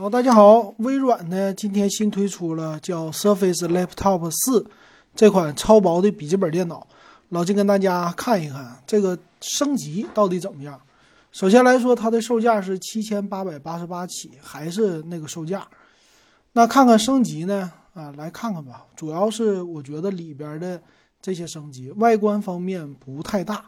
好，大家好，微软呢今天新推出了叫 Surface Laptop 四这款超薄的笔记本电脑，老金跟大家看一看这个升级到底怎么样。首先来说，它的售价是七千八百八十八起，还是那个售价。那看看升级呢？啊，来看看吧。主要是我觉得里边的这些升级，外观方面不太大。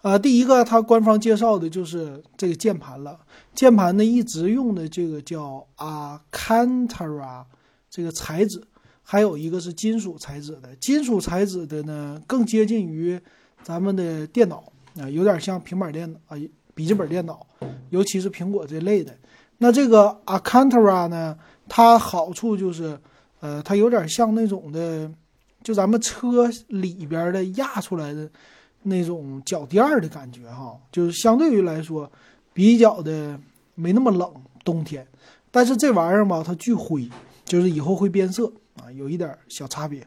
啊，第一个，它官方介绍的就是这个键盘了。键盘呢，一直用的这个叫 a c a n t a r a 这个材质，还有一个是金属材质的。金属材质的呢，更接近于咱们的电脑啊，有点像平板电脑啊，笔记本电脑，尤其是苹果这类的。那这个 a c a n t a r a 呢，它好处就是，呃，它有点像那种的，就咱们车里边的压出来的。那种脚垫儿的感觉哈，就是相对于来说比较的没那么冷冬天，但是这玩意儿吧，它巨灰，就是以后会变色啊，有一点小差别。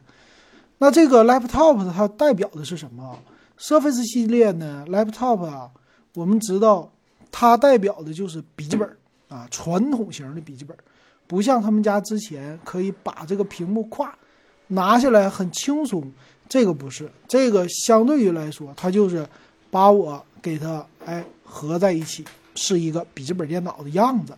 那这个 laptop 它代表的是什么？Surface 系列呢？laptop 啊，我们知道它代表的就是笔记本啊，传统型的笔记本，不像他们家之前可以把这个屏幕跨拿下来很轻松。这个不是，这个相对于来说，它就是把我给它哎合在一起，是一个笔记本电脑的样子，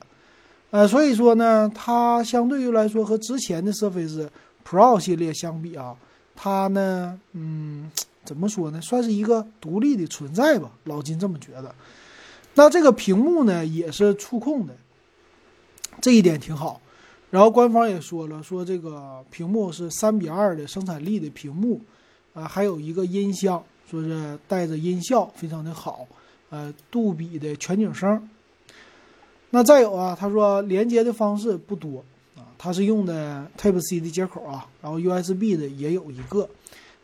呃，所以说呢，它相对于来说和之前的 Surface Pro 系列相比啊，它呢，嗯，怎么说呢，算是一个独立的存在吧，老金这么觉得。那这个屏幕呢，也是触控的，这一点挺好。然后官方也说了，说这个屏幕是三比二的生产力的屏幕。啊，还有一个音箱，说是带着音效非常的好，呃，杜比的全景声。那再有啊，他说连接的方式不多啊，它是用的 Type C 的接口啊，然后 USB 的也有一个，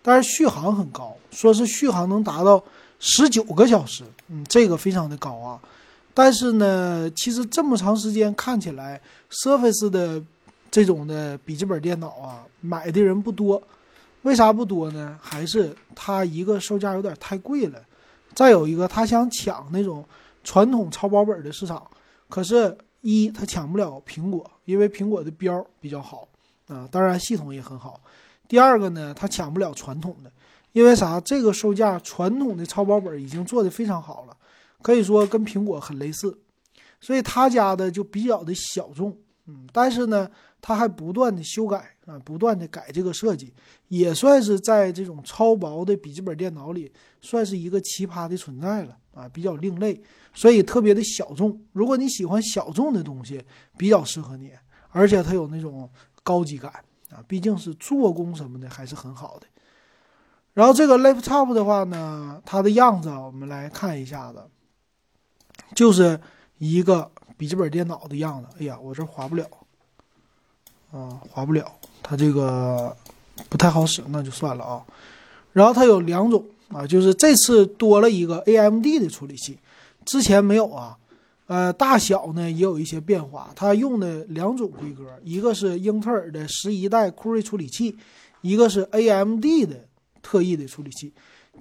但是续航很高，说是续航能达到十九个小时，嗯，这个非常的高啊。但是呢，其实这么长时间看起来，Surface 的这种的笔记本电脑啊，买的人不多。为啥不多呢？还是它一个售价有点太贵了，再有一个他想抢那种传统超薄本的市场，可是，一他抢不了苹果，因为苹果的标比较好啊，当然系统也很好。第二个呢，他抢不了传统的，因为啥？这个售价传统的超薄本已经做的非常好了，可以说跟苹果很类似，所以他家的就比较的小众，嗯，但是呢。它还不断的修改啊，不断的改这个设计，也算是在这种超薄的笔记本电脑里，算是一个奇葩的存在了啊，比较另类，所以特别的小众。如果你喜欢小众的东西，比较适合你，而且它有那种高级感啊，毕竟是做工什么的还是很好的。然后这个 laptop 的话呢，它的样子啊，我们来看一下子，就是一个笔记本电脑的样子。哎呀，我这划不了。啊，划不了，它这个不太好使，那就算了啊。然后它有两种啊，就是这次多了一个 AMD 的处理器，之前没有啊。呃，大小呢也有一些变化，它用的两种规格，一个是英特尔的十一代酷睿处理器，一个是 AMD 的特异的处理器。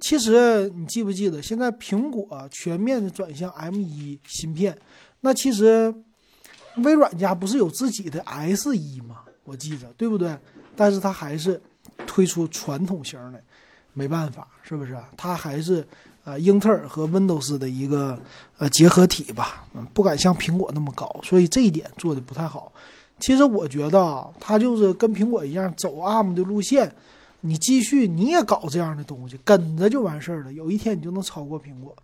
其实你记不记得，现在苹果全面的转向 M1 芯片，那其实。微软家不是有自己的 S 一吗？我记着，对不对？但是它还是推出传统型的，没办法，是不是？它还是呃英特尔和 Windows 的一个呃结合体吧，嗯，不敢像苹果那么高，所以这一点做的不太好。其实我觉得啊，它就是跟苹果一样走 ARM 的路线，你继续你也搞这样的东西，跟着就完事儿了，有一天你就能超过苹果。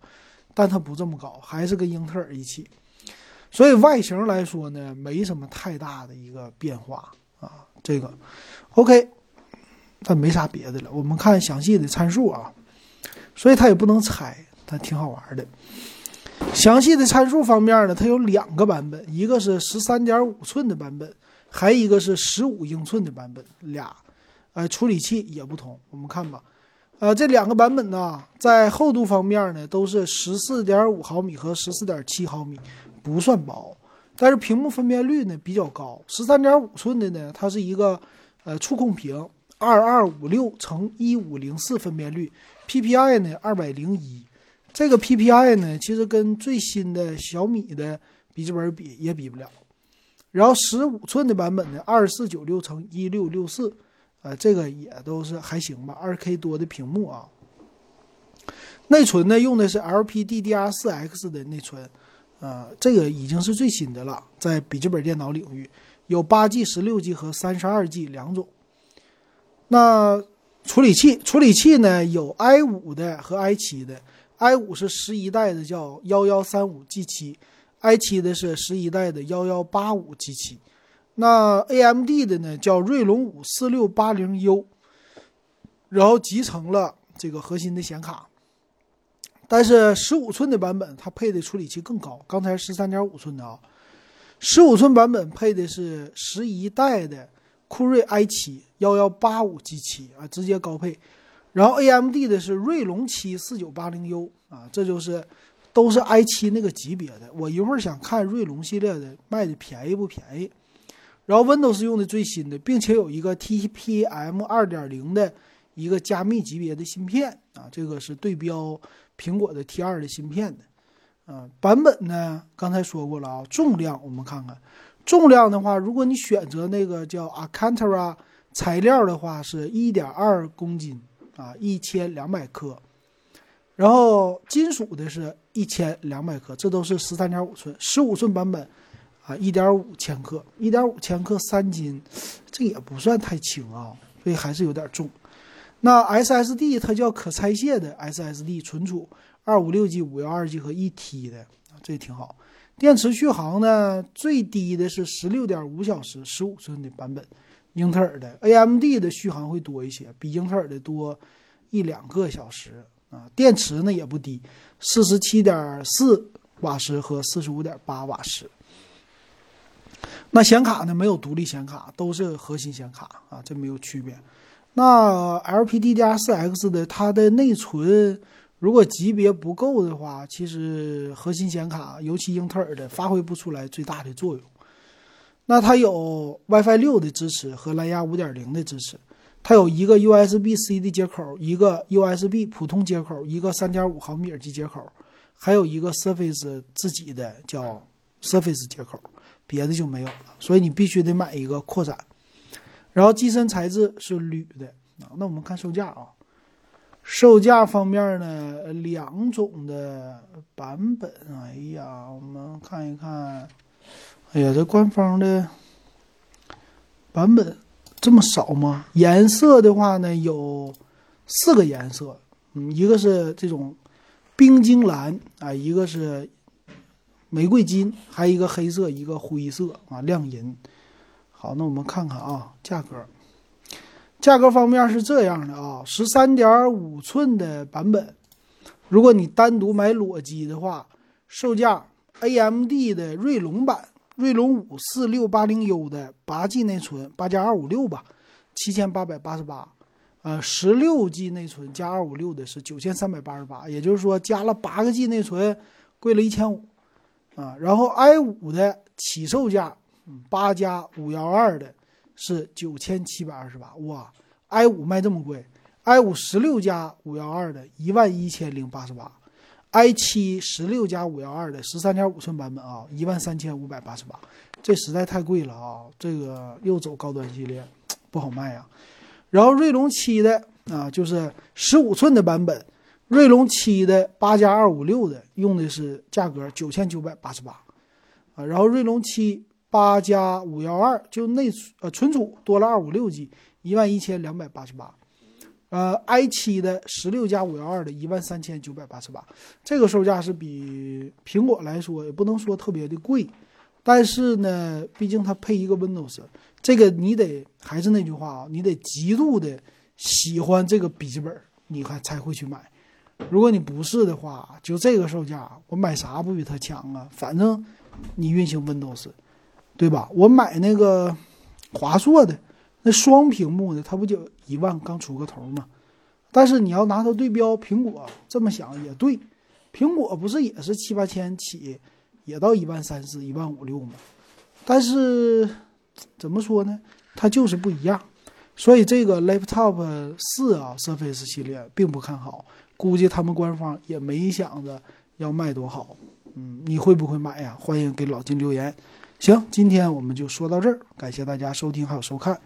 但它不这么搞，还是跟英特尔一起。所以外形来说呢，没什么太大的一个变化啊。这个，OK，但没啥别的了。我们看详细的参数啊，所以它也不能拆，它挺好玩的。详细的参数方面呢，它有两个版本，一个是十三点五寸的版本，还一个是十五英寸的版本，俩，呃，处理器也不同。我们看吧，呃，这两个版本呢，在厚度方面呢，都是十四点五毫米和十四点七毫米。不算薄，但是屏幕分辨率呢比较高，十三点五寸的呢，它是一个呃触控屏，二二五六乘一五零四分辨率，PPI 呢二百零一，这个 PPI 呢其实跟最新的小米的笔记本比也比不了，然后十五寸的版本呢，二四九六乘一六六四，呃，这个也都是还行吧，二 K 多的屏幕啊。内存呢，用的是 LPDDR4X 的内存，呃，这个已经是最新的了，在笔记本电脑领域有八 G、十六 G 和三十二 G 两种。那处理器，处理器呢有 i 五的和 i 七的，i 五是十一代的，叫幺幺三五 G 七，i 七的是十一代的幺幺八五 G 七。那 AMD 的呢叫锐龙五四六八零 U，然后集成了这个核心的显卡。但是十五寸的版本它配的处理器更高，刚才十三点五寸的啊，十五寸版本配的是十一代的酷睿 i 七幺幺八五 G 七啊，直接高配。然后 AMD 的是锐龙七四九八零 U 啊，这就是都是 i 七那个级别的。我一会儿想看锐龙系列的卖的便宜不便宜。然后 Windows 用的最新的，并且有一个 TPM 二点零的一个加密级别的芯片啊，这个是对标。苹果的 T 二的芯片的，嗯，版本呢？刚才说过了啊，重量我们看看，重量的话，如果你选择那个叫 Alcantara 材料的话，是一点二公斤啊，一千两百克。然后金属的是一千两百克，这都是十三点五寸、十五寸版本啊，一点五千克，一点五千克三斤，这也不算太轻啊，所以还是有点重。那 SSD 它叫可拆卸的 SSD 存储，二五六 G、五幺二 G 和一 T 的，这挺好。电池续航呢，最低的是十六点五小时，十五寸的版本，英特尔的 AMD 的续航会多一些，比英特尔的多一两个小时啊。电池呢也不低，四十七点四瓦时和四十五点八瓦时。那显卡呢没有独立显卡，都是核心显卡啊，这没有区别。那 LPDDR4X 的它的内存，如果级别不够的话，其实核心显卡，尤其英特尔的，发挥不出来最大的作用。那它有 WiFi 六的支持和蓝牙五点零的支持，它有一个 USB-C 的接口，一个 USB 普通接口，一个三点五毫米耳机接口，还有一个 Surface 自己的叫 Surface 接口，别的就没有了。所以你必须得买一个扩展。然后机身材质是铝的啊，那我们看售价啊，售价方面呢，两种的版本，哎呀，我们看一看，哎呀，这官方的版本这么少吗？颜色的话呢，有四个颜色，嗯，一个是这种冰晶蓝啊，一个是玫瑰金，还有一个黑色，一个灰色啊，亮银。好，那我们看看啊，价格，价格方面是这样的啊，十三点五寸的版本，如果你单独买裸机的话，售价 AMD 的锐龙版，锐龙五四六八零 U 的八 G 内存，八加二五六吧，七千八百八十八，呃，十六 G 内存加二五六的是九千三百八十八，也就是说加了八个 G 内存，贵了一千五，啊，然后 i 五的起售价。八加五幺二的是九千七百二十八，哇！i 五卖这么贵，i 五十六加五幺二的一万一千零八十八，i 七十六加五幺二的十三点五寸版本啊，一万三千五百八十八，这实在太贵了啊！这个又走高端系列，不好卖呀。然后锐龙七的啊，就是十五寸的版本，锐龙七的八加二五六的用的是价格九千九百八十八啊，然后锐龙七。八加五幺二就内呃存储多了二五六 G，一万一千两百八十八，呃 i 七的十六加五幺二的一万三千九百八十八，这个售价是比苹果来说也不能说特别的贵，但是呢，毕竟它配一个 Windows，这个你得还是那句话啊，你得极度的喜欢这个笔记本，你还才会去买。如果你不是的话，就这个售价，我买啥不比它强啊？反正你运行 Windows。对吧？我买那个华硕的那双屏幕的，它不就一万刚出个头吗？但是你要拿它对标苹果，这么想也对，苹果不是也是七八千起，也到一万三四、一万五六吗？但是怎么说呢？它就是不一样。所以这个 Laptop 四啊，Surface 系列并不看好，估计他们官方也没想着要卖多好。嗯，你会不会买呀？欢迎给老金留言。行，今天我们就说到这儿，感谢大家收听还有收看。